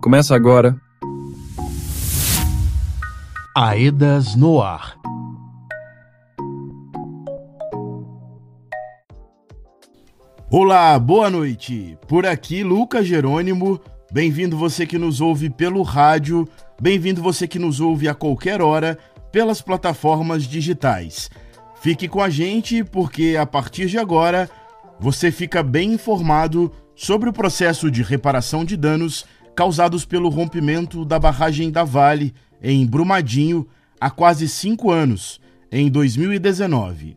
Começa agora. Aedas no ar. Olá, boa noite. Por aqui, Lucas Jerônimo. Bem-vindo você que nos ouve pelo rádio, bem-vindo você que nos ouve a qualquer hora pelas plataformas digitais. Fique com a gente porque a partir de agora você fica bem informado sobre o processo de reparação de danos causados pelo rompimento da barragem da Vale em Brumadinho há quase cinco anos, em 2019.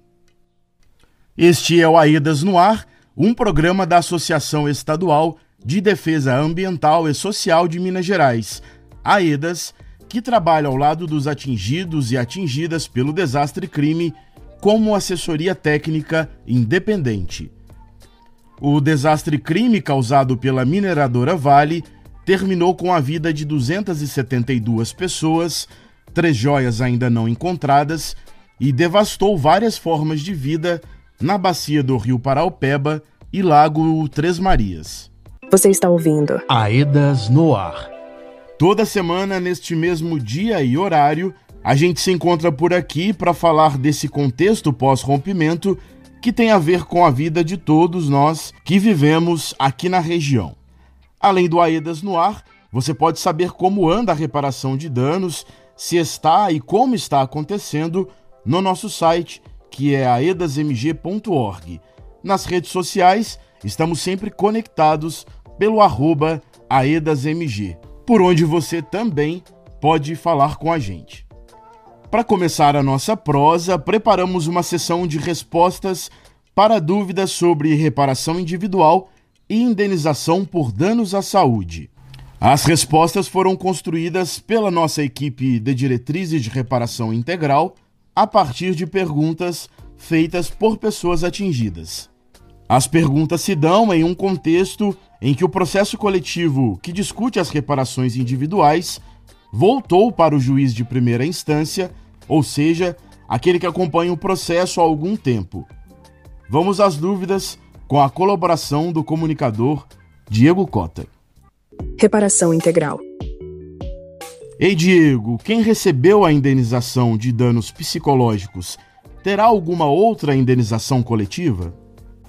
Este é o Aedas no Ar um programa da Associação Estadual de Defesa Ambiental e Social de Minas Gerais, AEDAS, que trabalha ao lado dos atingidos e atingidas pelo desastre crime como assessoria técnica independente. O desastre crime causado pela mineradora Vale terminou com a vida de 272 pessoas, três joias ainda não encontradas e devastou várias formas de vida na bacia do rio Paraupeba e Lago Três Marias. Você está ouvindo Aedas no Ar. Toda semana, neste mesmo dia e horário, a gente se encontra por aqui para falar desse contexto pós-rompimento que tem a ver com a vida de todos nós que vivemos aqui na região. Além do Aedas no Ar, você pode saber como anda a reparação de danos, se está e como está acontecendo no nosso site que é aedasmg.org. Nas redes sociais, estamos sempre conectados pelo arroba aedasmg, por onde você também pode falar com a gente. Para começar a nossa prosa, preparamos uma sessão de respostas para dúvidas sobre reparação individual indenização por danos à saúde. As respostas foram construídas pela nossa equipe de diretrizes de reparação integral a partir de perguntas feitas por pessoas atingidas. As perguntas se dão em um contexto em que o processo coletivo que discute as reparações individuais voltou para o juiz de primeira instância, ou seja, aquele que acompanha o processo há algum tempo. Vamos às dúvidas com a colaboração do comunicador Diego Cota. Reparação integral. Ei, Diego, quem recebeu a indenização de danos psicológicos terá alguma outra indenização coletiva?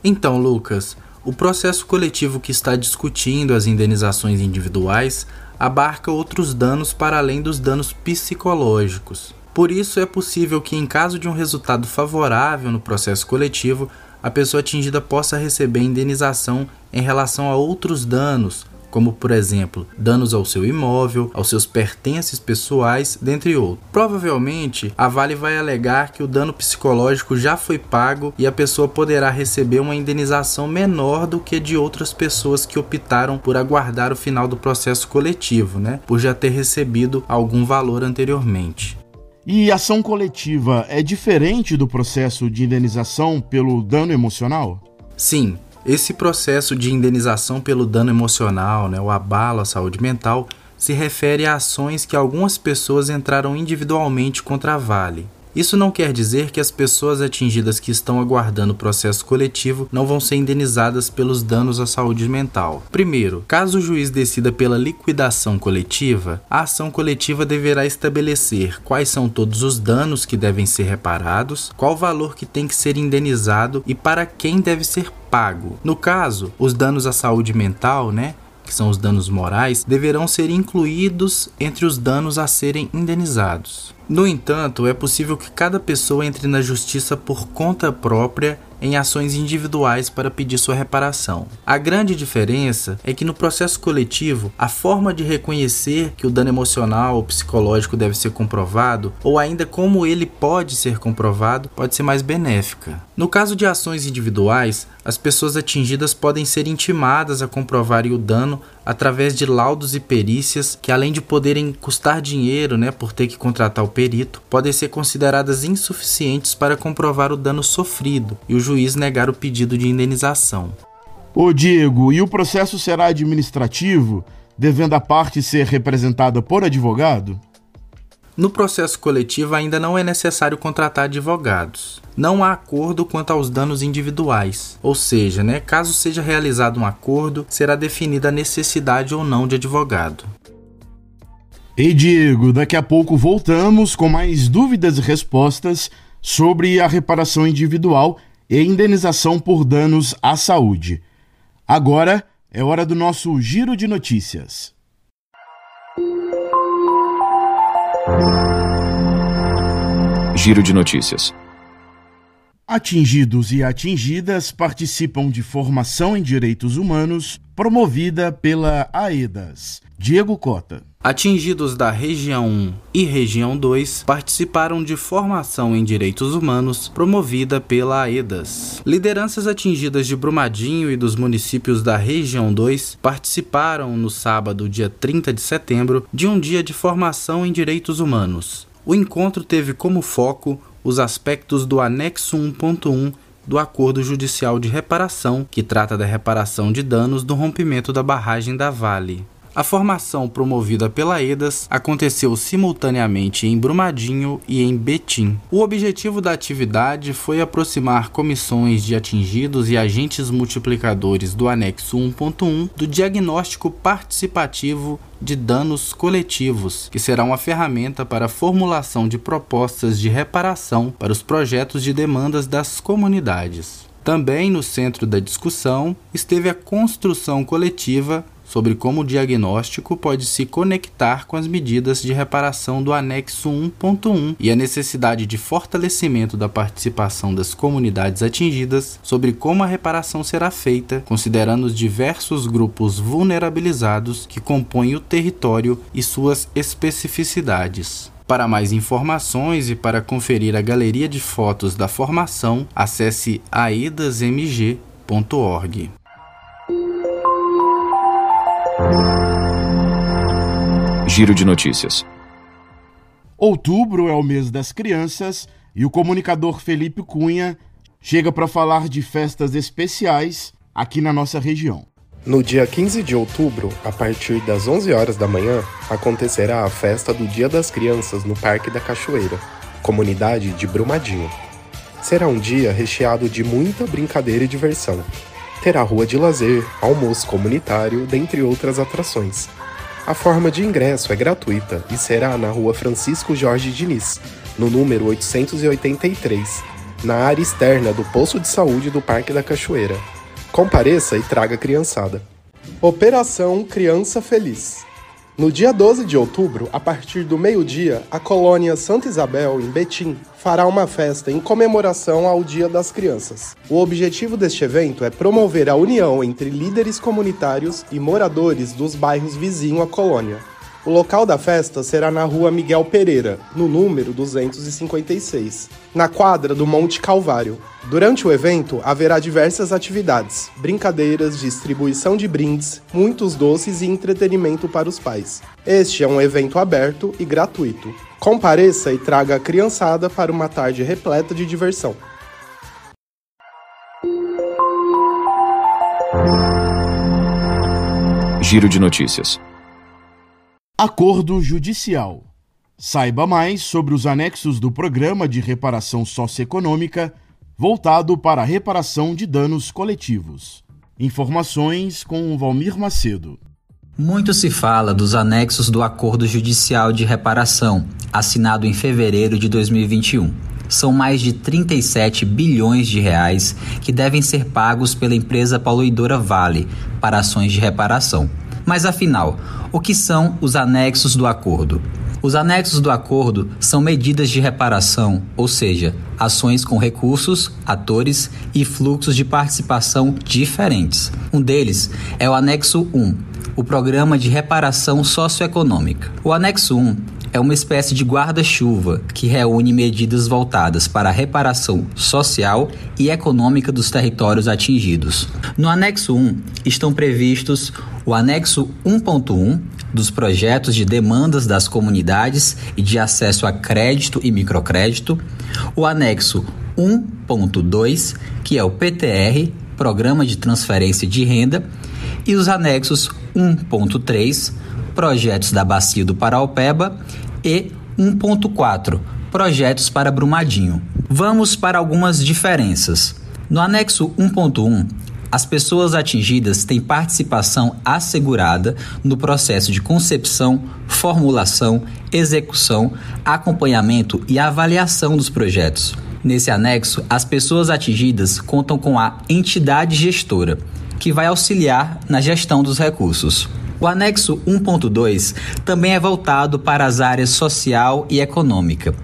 Então, Lucas, o processo coletivo que está discutindo as indenizações individuais abarca outros danos para além dos danos psicológicos. Por isso, é possível que, em caso de um resultado favorável no processo coletivo, a pessoa atingida possa receber indenização em relação a outros danos, como por exemplo danos ao seu imóvel, aos seus pertences pessoais, dentre outros. Provavelmente, a Vale vai alegar que o dano psicológico já foi pago e a pessoa poderá receber uma indenização menor do que de outras pessoas que optaram por aguardar o final do processo coletivo, né, por já ter recebido algum valor anteriormente. E ação coletiva é diferente do processo de indenização pelo dano emocional? Sim, esse processo de indenização pelo dano emocional, né, o abalo à saúde mental, se refere a ações que algumas pessoas entraram individualmente contra a Vale. Isso não quer dizer que as pessoas atingidas que estão aguardando o processo coletivo não vão ser indenizadas pelos danos à saúde mental. Primeiro, caso o juiz decida pela liquidação coletiva, a ação coletiva deverá estabelecer quais são todos os danos que devem ser reparados, qual valor que tem que ser indenizado e para quem deve ser pago. No caso, os danos à saúde mental, né, que são os danos morais, deverão ser incluídos entre os danos a serem indenizados. No entanto, é possível que cada pessoa entre na justiça por conta própria em ações individuais para pedir sua reparação. A grande diferença é que no processo coletivo, a forma de reconhecer que o dano emocional ou psicológico deve ser comprovado, ou ainda como ele pode ser comprovado, pode ser mais benéfica. No caso de ações individuais, as pessoas atingidas podem ser intimadas a comprovarem o dano através de laudos e perícias que, além de poderem custar dinheiro, né, por ter que contratar o perito, podem ser consideradas insuficientes para comprovar o dano sofrido e o juiz negar o pedido de indenização. Ô Diego, e o processo será administrativo, devendo a parte ser representada por advogado? No processo coletivo ainda não é necessário contratar advogados. Não há acordo quanto aos danos individuais, ou seja, né, caso seja realizado um acordo, será definida a necessidade ou não de advogado. Ei, Diego, daqui a pouco voltamos com mais dúvidas e respostas sobre a reparação individual e indenização por danos à saúde. Agora é hora do nosso giro de notícias. Giro de notícias. Atingidos e atingidas participam de formação em direitos humanos promovida pela AEDAS. Diego Cota. Atingidos da Região 1 e Região 2 participaram de formação em direitos humanos promovida pela AEDAS. Lideranças atingidas de Brumadinho e dos municípios da Região 2 participaram no sábado, dia 30 de setembro, de um dia de formação em direitos humanos. O encontro teve como foco os aspectos do anexo 1.1 do Acordo Judicial de Reparação, que trata da reparação de danos do rompimento da barragem da Vale. A formação promovida pela EDAS aconteceu simultaneamente em Brumadinho e em Betim. O objetivo da atividade foi aproximar comissões de atingidos e agentes multiplicadores do anexo 1.1 do diagnóstico participativo de danos coletivos, que será uma ferramenta para a formulação de propostas de reparação para os projetos de demandas das comunidades. Também no centro da discussão esteve a construção coletiva sobre como o diagnóstico pode se conectar com as medidas de reparação do anexo 1.1 e a necessidade de fortalecimento da participação das comunidades atingidas sobre como a reparação será feita, considerando os diversos grupos vulnerabilizados que compõem o território e suas especificidades. Para mais informações e para conferir a galeria de fotos da formação, acesse aidasmg.org. Giro de notícias. Outubro é o mês das crianças e o comunicador Felipe Cunha chega para falar de festas especiais aqui na nossa região. No dia 15 de outubro, a partir das 11 horas da manhã, acontecerá a festa do Dia das Crianças no Parque da Cachoeira, comunidade de Brumadinho. Será um dia recheado de muita brincadeira e diversão. Terá rua de lazer, almoço comunitário, dentre outras atrações. A forma de ingresso é gratuita e será na rua Francisco Jorge Diniz, no número 883, na área externa do posto de saúde do Parque da Cachoeira. Compareça e traga criançada. Operação Criança Feliz. No dia 12 de outubro, a partir do meio-dia, a colônia Santa Isabel, em Betim, fará uma festa em comemoração ao Dia das Crianças. O objetivo deste evento é promover a união entre líderes comunitários e moradores dos bairros vizinhos à colônia. O local da festa será na rua Miguel Pereira, no número 256, na quadra do Monte Calvário. Durante o evento, haverá diversas atividades, brincadeiras, distribuição de brindes, muitos doces e entretenimento para os pais. Este é um evento aberto e gratuito. Compareça e traga a criançada para uma tarde repleta de diversão. Giro de notícias. Acordo Judicial. Saiba mais sobre os anexos do Programa de Reparação Socioeconômica voltado para a reparação de danos coletivos. Informações com Valmir Macedo. Muito se fala dos anexos do Acordo Judicial de Reparação, assinado em fevereiro de 2021. São mais de 37 bilhões de reais que devem ser pagos pela empresa poluidora Vale para ações de reparação. Mas afinal, o que são os anexos do acordo? Os anexos do acordo são medidas de reparação, ou seja, ações com recursos, atores e fluxos de participação diferentes. Um deles é o anexo 1, o Programa de Reparação Socioeconômica. O anexo 1 é uma espécie de guarda-chuva que reúne medidas voltadas para a reparação social e econômica dos territórios atingidos. No anexo 1 estão previstos o anexo 1.1 dos projetos de demandas das comunidades e de acesso a crédito e microcrédito, o anexo 1.2, que é o PTR, Programa de Transferência de Renda, e os anexos 1.3, projetos da Bacia do Paraupeba e 1.4, projetos para Brumadinho. Vamos para algumas diferenças. No anexo 1.1, as pessoas atingidas têm participação assegurada no processo de concepção, formulação, execução, acompanhamento e avaliação dos projetos. Nesse anexo, as pessoas atingidas contam com a entidade gestora, que vai auxiliar na gestão dos recursos. O anexo 1.2 também é voltado para as áreas social e econômica.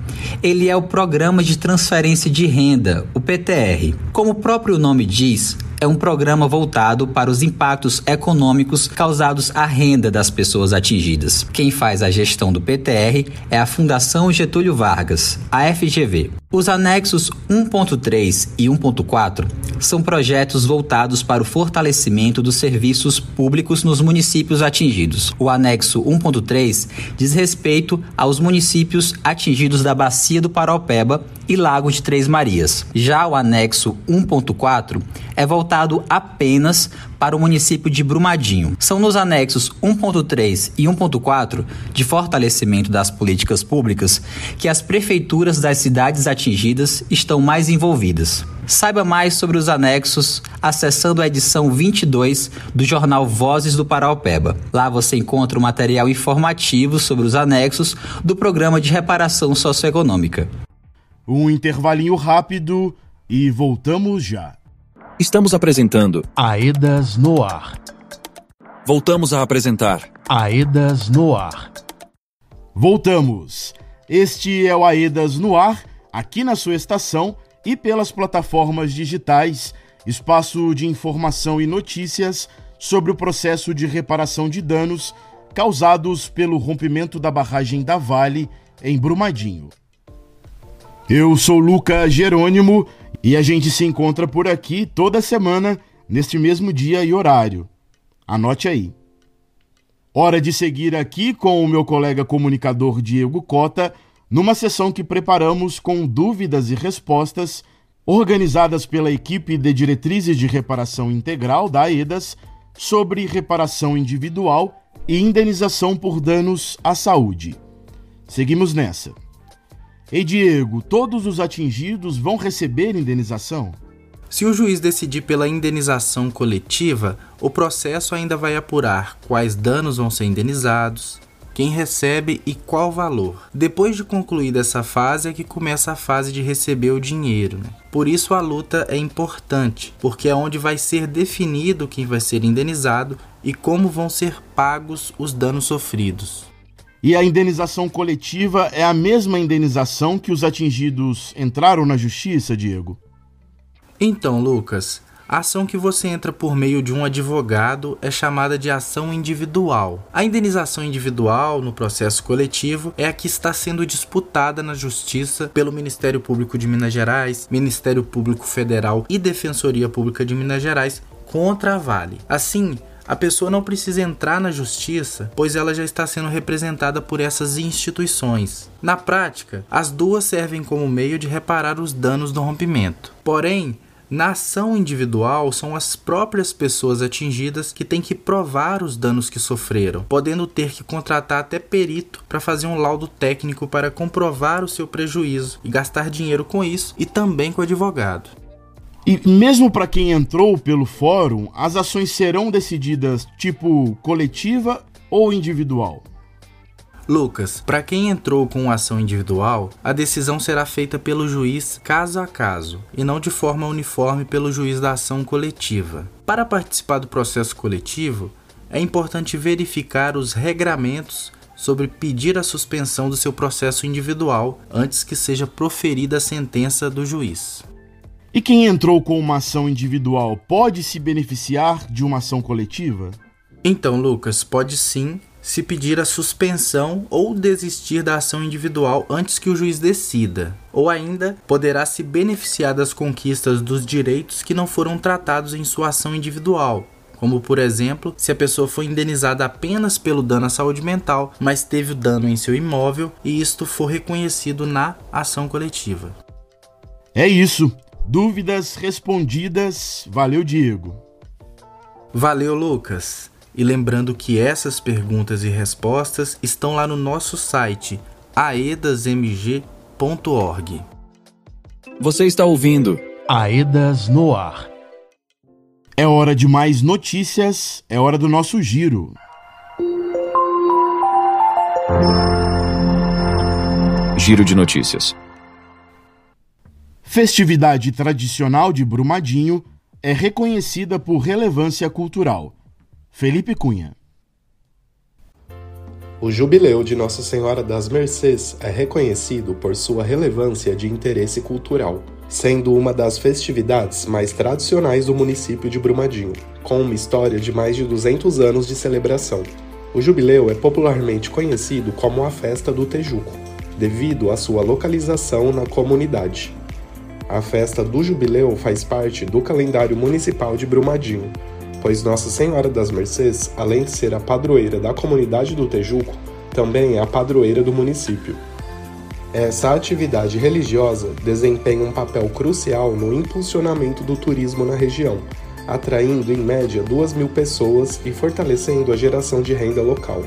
Ele é o Programa de Transferência de Renda, o PTR. Como o próprio nome diz, é um programa voltado para os impactos econômicos causados à renda das pessoas atingidas. Quem faz a gestão do PTR é a Fundação Getúlio Vargas, a FGV. Os anexos 1.3 e 1.4 são projetos voltados para o fortalecimento dos serviços públicos nos municípios atingidos. O anexo 1.3 diz respeito aos municípios atingidos da Bacia do Paraupeba e Lago de Três Marias. Já o anexo 1.4 é voltado apenas para o município de Brumadinho. São nos anexos 1.3 e 1.4 de fortalecimento das políticas públicas que as prefeituras das cidades atingidas estão mais envolvidas. Saiba mais sobre os anexos acessando a edição 22 do jornal Vozes do Paraupeba. Lá você encontra o material informativo sobre os anexos do Programa de Reparação Socioeconômica. Um intervalinho rápido e voltamos já. Estamos apresentando Aedas no Ar. Voltamos a apresentar Aedas no Ar. Voltamos. Este é o Aedas no Ar, aqui na sua estação e pelas plataformas digitais, espaço de informação e notícias sobre o processo de reparação de danos causados pelo rompimento da barragem da Vale em Brumadinho. Eu sou Luca Jerônimo e a gente se encontra por aqui toda semana, neste mesmo dia e horário. Anote aí. Hora de seguir aqui com o meu colega comunicador Diego Cota, numa sessão que preparamos com dúvidas e respostas organizadas pela equipe de diretrizes de reparação integral da AEDAS sobre reparação individual e indenização por danos à saúde. Seguimos nessa. Ei, Diego, todos os atingidos vão receber indenização? Se o juiz decidir pela indenização coletiva, o processo ainda vai apurar quais danos vão ser indenizados, quem recebe e qual valor. Depois de concluída essa fase é que começa a fase de receber o dinheiro. Né? Por isso a luta é importante, porque é onde vai ser definido quem vai ser indenizado e como vão ser pagos os danos sofridos. E a indenização coletiva é a mesma indenização que os atingidos entraram na justiça, Diego? Então, Lucas, a ação que você entra por meio de um advogado é chamada de ação individual. A indenização individual no processo coletivo é a que está sendo disputada na Justiça pelo Ministério Público de Minas Gerais, Ministério Público Federal e Defensoria Pública de Minas Gerais contra a Vale. Assim, a pessoa não precisa entrar na justiça, pois ela já está sendo representada por essas instituições. Na prática, as duas servem como meio de reparar os danos do rompimento. Porém, na ação individual, são as próprias pessoas atingidas que têm que provar os danos que sofreram, podendo ter que contratar até perito para fazer um laudo técnico para comprovar o seu prejuízo e gastar dinheiro com isso e também com o advogado. E mesmo para quem entrou pelo fórum, as ações serão decididas tipo coletiva ou individual? Lucas, para quem entrou com ação individual, a decisão será feita pelo juiz caso a caso e não de forma uniforme pelo juiz da ação coletiva. Para participar do processo coletivo, é importante verificar os regramentos sobre pedir a suspensão do seu processo individual antes que seja proferida a sentença do juiz. E quem entrou com uma ação individual pode se beneficiar de uma ação coletiva? Então, Lucas, pode sim se pedir a suspensão ou desistir da ação individual antes que o juiz decida, ou ainda poderá se beneficiar das conquistas dos direitos que não foram tratados em sua ação individual, como por exemplo, se a pessoa foi indenizada apenas pelo dano à saúde mental, mas teve o dano em seu imóvel e isto for reconhecido na ação coletiva. É isso. Dúvidas respondidas. Valeu, Diego. Valeu, Lucas. E lembrando que essas perguntas e respostas estão lá no nosso site aedasmg.org. Você está ouvindo Aedas no Ar. É hora de mais notícias, é hora do nosso giro. Giro de notícias. Festividade tradicional de Brumadinho é reconhecida por relevância cultural. Felipe Cunha. O Jubileu de Nossa Senhora das Mercês é reconhecido por sua relevância de interesse cultural, sendo uma das festividades mais tradicionais do município de Brumadinho, com uma história de mais de 200 anos de celebração. O Jubileu é popularmente conhecido como a Festa do Tejuco, devido à sua localização na comunidade. A festa do Jubileu faz parte do calendário municipal de Brumadinho, pois Nossa Senhora das Mercês, além de ser a padroeira da comunidade do Tejuco, também é a padroeira do município. Essa atividade religiosa desempenha um papel crucial no impulsionamento do turismo na região, atraindo em média 2 mil pessoas e fortalecendo a geração de renda local.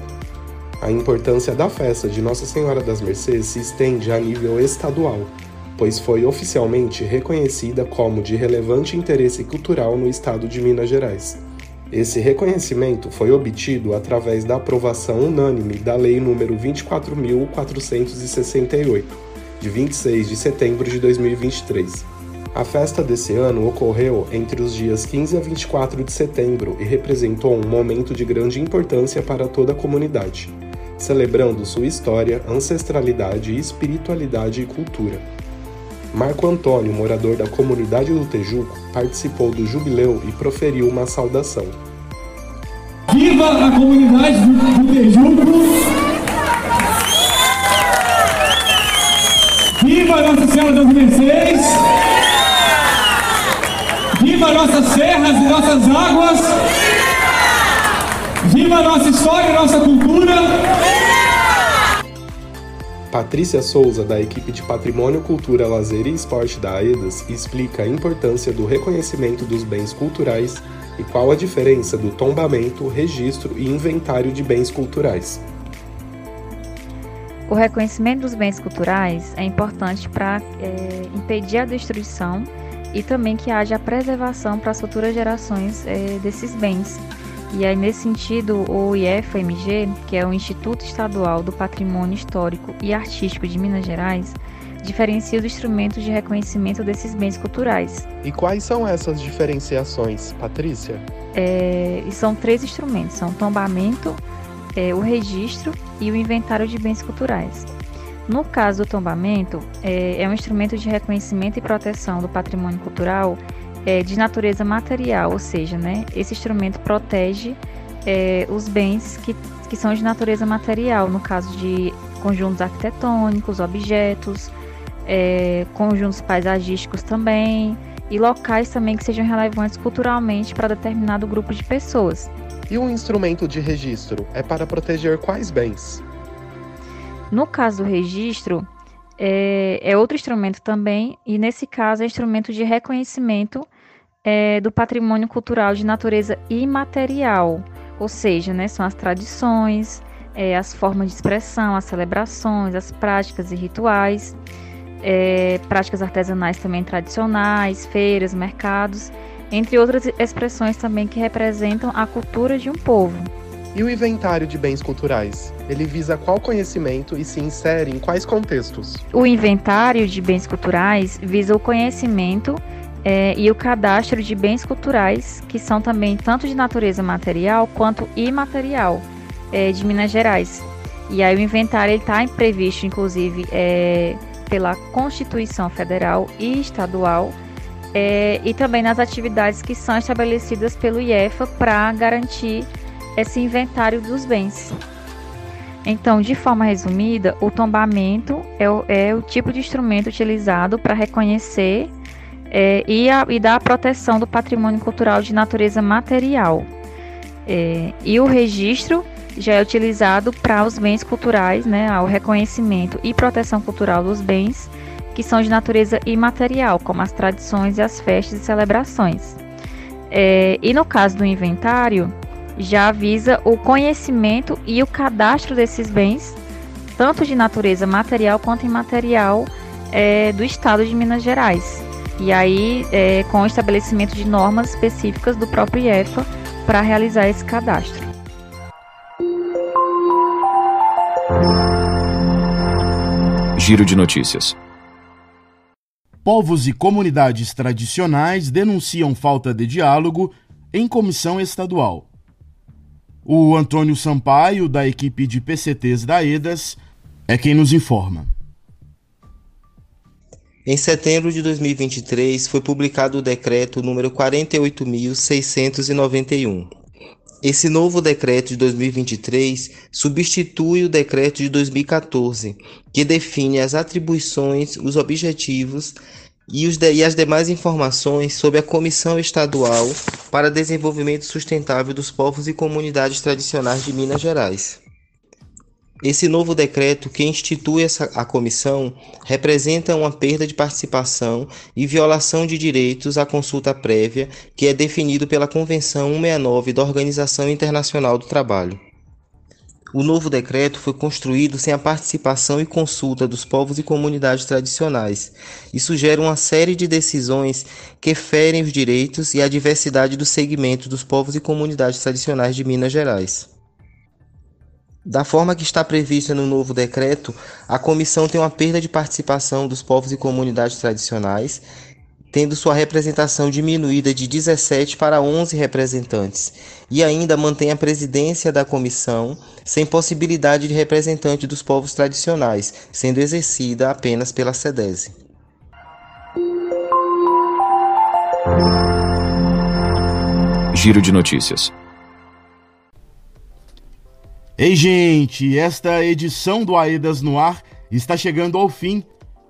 A importância da festa de Nossa Senhora das Mercês se estende a nível estadual, pois foi oficialmente reconhecida como de relevante interesse cultural no estado de Minas Gerais. Esse reconhecimento foi obtido através da aprovação unânime da Lei nº 24.468, de 26 de setembro de 2023. A festa desse ano ocorreu entre os dias 15 a 24 de setembro e representou um momento de grande importância para toda a comunidade, celebrando sua história, ancestralidade, espiritualidade e cultura. Marco Antônio, morador da comunidade do Tejuco, participou do jubileu e proferiu uma saudação. Viva a comunidade do, Tejuco! Viva Nossa Senhora das Mercês! Viva nossas serras e nossas águas! Viva nossa história e nossa cultura! Patrícia Souza, da equipe de Patrimônio, Cultura, Lazer e Esporte da AEDAS, explica a importância do reconhecimento dos bens culturais e qual a diferença do tombamento, registro e inventário de bens culturais. O reconhecimento dos bens culturais é importante para é, impedir a destruição e também que haja a preservação para as futuras gerações é, desses bens e aí, nesse sentido, o IFMG, que é o Instituto Estadual do Patrimônio Histórico e Artístico de Minas Gerais, diferencia os instrumentos de reconhecimento desses bens culturais. E quais são essas diferenciações, Patrícia? É, são três instrumentos: são o tombamento, é, o registro e o inventário de bens culturais. No caso do tombamento, é, é um instrumento de reconhecimento e proteção do patrimônio cultural é, de natureza material, ou seja, né, esse instrumento protege é, os bens que, que são de natureza material, no caso de conjuntos arquitetônicos, objetos, é, conjuntos paisagísticos também, e locais também que sejam relevantes culturalmente para determinado grupo de pessoas. E o instrumento de registro é para proteger quais bens? No caso do registro, é, é, outro instrumento também, e nesse caso é instrumento de reconhecimento é, do patrimônio cultural de natureza imaterial, ou seja, né, são as tradições, é, as formas de expressão, as celebrações, as práticas e rituais, é, práticas artesanais também tradicionais, feiras, mercados, entre outras expressões também que representam a cultura de um povo. E o inventário de bens culturais? Ele visa qual conhecimento e se insere em quais contextos? O inventário de bens culturais visa o conhecimento é, e o cadastro de bens culturais, que são também tanto de natureza material quanto imaterial, é, de Minas Gerais. E aí o inventário está previsto, inclusive, é, pela Constituição Federal e Estadual, é, e também nas atividades que são estabelecidas pelo IEFA para garantir esse inventário dos bens. Então, de forma resumida, o tombamento é o, é o tipo de instrumento utilizado para reconhecer é, e, a, e da proteção do patrimônio cultural de natureza material. É, e o registro já é utilizado para os bens culturais, né, ao reconhecimento e proteção cultural dos bens que são de natureza imaterial, como as tradições e as festas e celebrações. É, e no caso do inventário, já visa o conhecimento e o cadastro desses bens, tanto de natureza material quanto imaterial, é, do estado de Minas Gerais. E aí, é, com o estabelecimento de normas específicas do próprio IEFA para realizar esse cadastro. Giro de notícias. Povos e comunidades tradicionais denunciam falta de diálogo em comissão estadual. O Antônio Sampaio, da equipe de PCTs da EDAS, é quem nos informa. Em setembro de 2023 foi publicado o decreto número 48691. Esse novo decreto de 2023 substitui o decreto de 2014, que define as atribuições, os objetivos e, os de, e as demais informações sobre a Comissão Estadual para Desenvolvimento Sustentável dos Povos e Comunidades Tradicionais de Minas Gerais. Esse novo decreto que institui essa, a comissão representa uma perda de participação e violação de direitos à consulta prévia, que é definido pela Convenção 169 da Organização Internacional do Trabalho. O novo decreto foi construído sem a participação e consulta dos povos e comunidades tradicionais. Isso gera uma série de decisões que ferem os direitos e a diversidade do segmento dos povos e comunidades tradicionais de Minas Gerais. Da forma que está prevista no novo decreto, a comissão tem uma perda de participação dos povos e comunidades tradicionais tendo sua representação diminuída de 17 para 11 representantes, e ainda mantém a presidência da comissão sem possibilidade de representante dos povos tradicionais, sendo exercida apenas pela SEDESE. Giro de notícias. Ei, gente, esta edição do Aedas no Ar está chegando ao fim.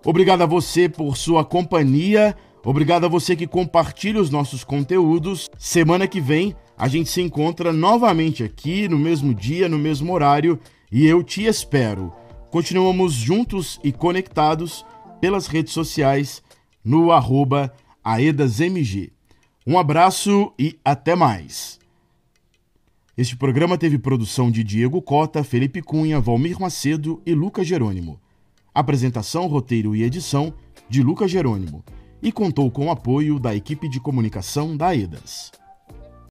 Obrigado a você por sua companhia. Obrigado a você que compartilha os nossos conteúdos. Semana que vem a gente se encontra novamente aqui no mesmo dia, no mesmo horário e eu te espero. Continuamos juntos e conectados pelas redes sociais no arroba AedasMG. Um abraço e até mais. Este programa teve produção de Diego Cota, Felipe Cunha, Valmir Macedo e Lucas Jerônimo. Apresentação, roteiro e edição de Lucas Jerônimo e contou com o apoio da equipe de comunicação da EDAS.